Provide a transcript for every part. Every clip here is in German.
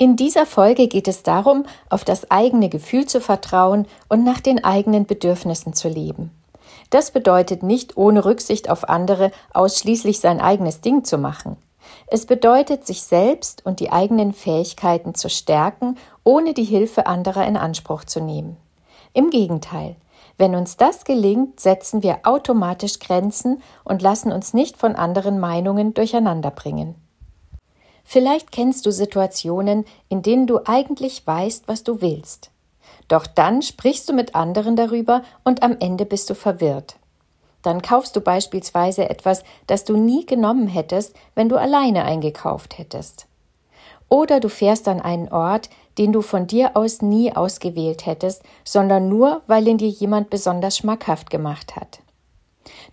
In dieser Folge geht es darum, auf das eigene Gefühl zu vertrauen und nach den eigenen Bedürfnissen zu leben. Das bedeutet nicht ohne Rücksicht auf andere ausschließlich sein eigenes Ding zu machen. Es bedeutet, sich selbst und die eigenen Fähigkeiten zu stärken, ohne die Hilfe anderer in Anspruch zu nehmen. Im Gegenteil, wenn uns das gelingt, setzen wir automatisch Grenzen und lassen uns nicht von anderen Meinungen durcheinanderbringen. Vielleicht kennst du Situationen, in denen du eigentlich weißt, was du willst. Doch dann sprichst du mit anderen darüber und am Ende bist du verwirrt. Dann kaufst du beispielsweise etwas, das du nie genommen hättest, wenn du alleine eingekauft hättest. Oder du fährst an einen Ort, den du von dir aus nie ausgewählt hättest, sondern nur, weil ihn dir jemand besonders schmackhaft gemacht hat.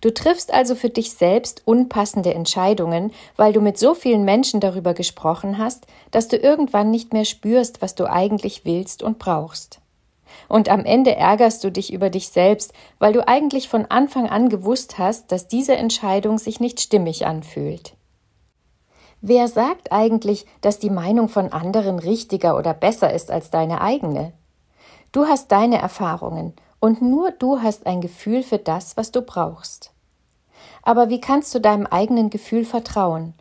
Du triffst also für dich selbst unpassende Entscheidungen, weil du mit so vielen Menschen darüber gesprochen hast, dass du irgendwann nicht mehr spürst, was du eigentlich willst und brauchst. Und am Ende ärgerst du dich über dich selbst, weil du eigentlich von Anfang an gewusst hast, dass diese Entscheidung sich nicht stimmig anfühlt. Wer sagt eigentlich, dass die Meinung von anderen richtiger oder besser ist als deine eigene? Du hast deine Erfahrungen und nur du hast ein Gefühl für das, was du brauchst. Aber wie kannst du deinem eigenen Gefühl vertrauen?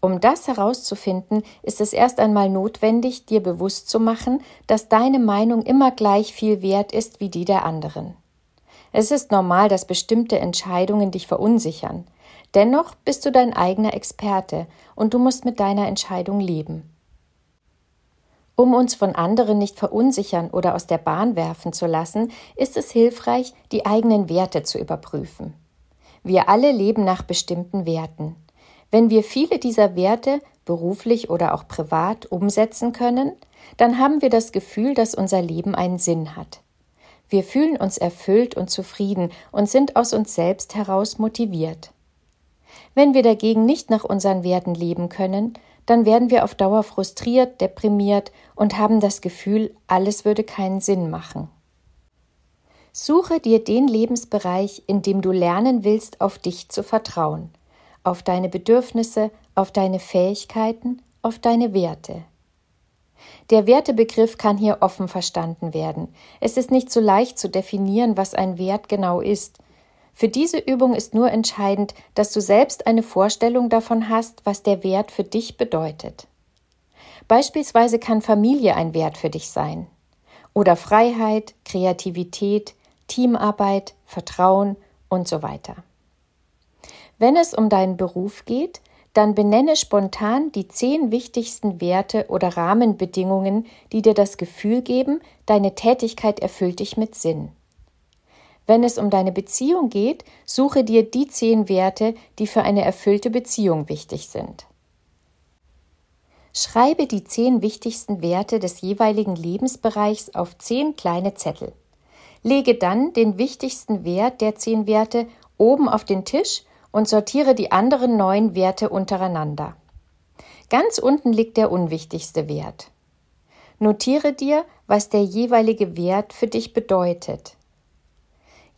Um das herauszufinden, ist es erst einmal notwendig, dir bewusst zu machen, dass deine Meinung immer gleich viel wert ist wie die der anderen. Es ist normal, dass bestimmte Entscheidungen dich verunsichern. Dennoch bist du dein eigener Experte und du musst mit deiner Entscheidung leben. Um uns von anderen nicht verunsichern oder aus der Bahn werfen zu lassen, ist es hilfreich, die eigenen Werte zu überprüfen. Wir alle leben nach bestimmten Werten. Wenn wir viele dieser Werte beruflich oder auch privat umsetzen können, dann haben wir das Gefühl, dass unser Leben einen Sinn hat. Wir fühlen uns erfüllt und zufrieden und sind aus uns selbst heraus motiviert. Wenn wir dagegen nicht nach unseren Werten leben können, dann werden wir auf Dauer frustriert, deprimiert und haben das Gefühl, alles würde keinen Sinn machen. Suche dir den Lebensbereich, in dem du lernen willst, auf dich zu vertrauen, auf deine Bedürfnisse, auf deine Fähigkeiten, auf deine Werte. Der Wertebegriff kann hier offen verstanden werden. Es ist nicht so leicht zu definieren, was ein Wert genau ist, für diese Übung ist nur entscheidend, dass du selbst eine Vorstellung davon hast, was der Wert für dich bedeutet. Beispielsweise kann Familie ein Wert für dich sein. Oder Freiheit, Kreativität, Teamarbeit, Vertrauen und so weiter. Wenn es um deinen Beruf geht, dann benenne spontan die zehn wichtigsten Werte oder Rahmenbedingungen, die dir das Gefühl geben, deine Tätigkeit erfüllt dich mit Sinn. Wenn es um deine Beziehung geht, suche dir die zehn Werte, die für eine erfüllte Beziehung wichtig sind. Schreibe die zehn wichtigsten Werte des jeweiligen Lebensbereichs auf zehn kleine Zettel. Lege dann den wichtigsten Wert der zehn Werte oben auf den Tisch und sortiere die anderen neun Werte untereinander. Ganz unten liegt der unwichtigste Wert. Notiere dir, was der jeweilige Wert für dich bedeutet.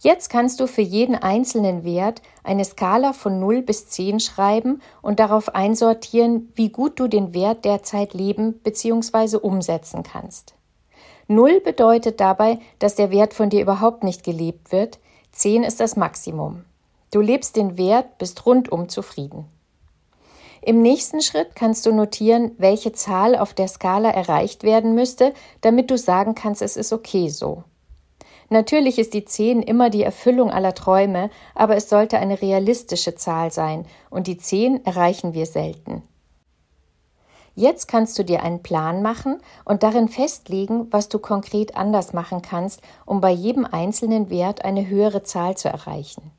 Jetzt kannst du für jeden einzelnen Wert eine Skala von 0 bis 10 schreiben und darauf einsortieren, wie gut du den Wert derzeit leben bzw. umsetzen kannst. 0 bedeutet dabei, dass der Wert von dir überhaupt nicht gelebt wird, 10 ist das Maximum. Du lebst den Wert, bist rundum zufrieden. Im nächsten Schritt kannst du notieren, welche Zahl auf der Skala erreicht werden müsste, damit du sagen kannst, es ist okay so. Natürlich ist die 10 immer die Erfüllung aller Träume, aber es sollte eine realistische Zahl sein, und die 10 erreichen wir selten. Jetzt kannst du dir einen Plan machen und darin festlegen, was du konkret anders machen kannst, um bei jedem einzelnen Wert eine höhere Zahl zu erreichen.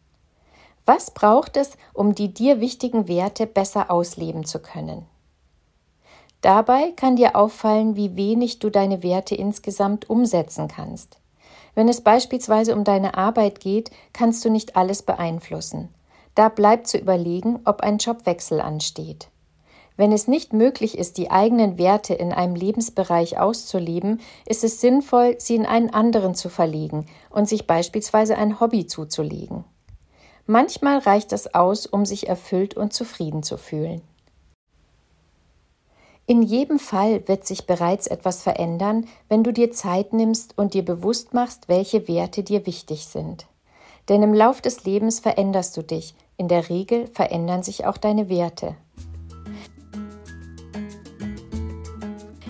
Was braucht es, um die dir wichtigen Werte besser ausleben zu können? Dabei kann dir auffallen, wie wenig du deine Werte insgesamt umsetzen kannst. Wenn es beispielsweise um deine Arbeit geht, kannst du nicht alles beeinflussen. Da bleibt zu überlegen, ob ein Jobwechsel ansteht. Wenn es nicht möglich ist, die eigenen Werte in einem Lebensbereich auszuleben, ist es sinnvoll, sie in einen anderen zu verlegen und sich beispielsweise ein Hobby zuzulegen. Manchmal reicht das aus, um sich erfüllt und zufrieden zu fühlen. In jedem Fall wird sich bereits etwas verändern, wenn du dir Zeit nimmst und dir bewusst machst, welche Werte dir wichtig sind. Denn im Lauf des Lebens veränderst du dich, in der Regel verändern sich auch deine Werte.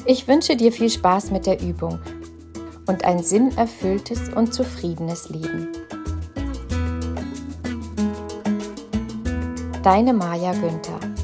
Ich wünsche dir viel Spaß mit der Übung und ein sinnerfülltes und zufriedenes Leben. Deine Maja Günther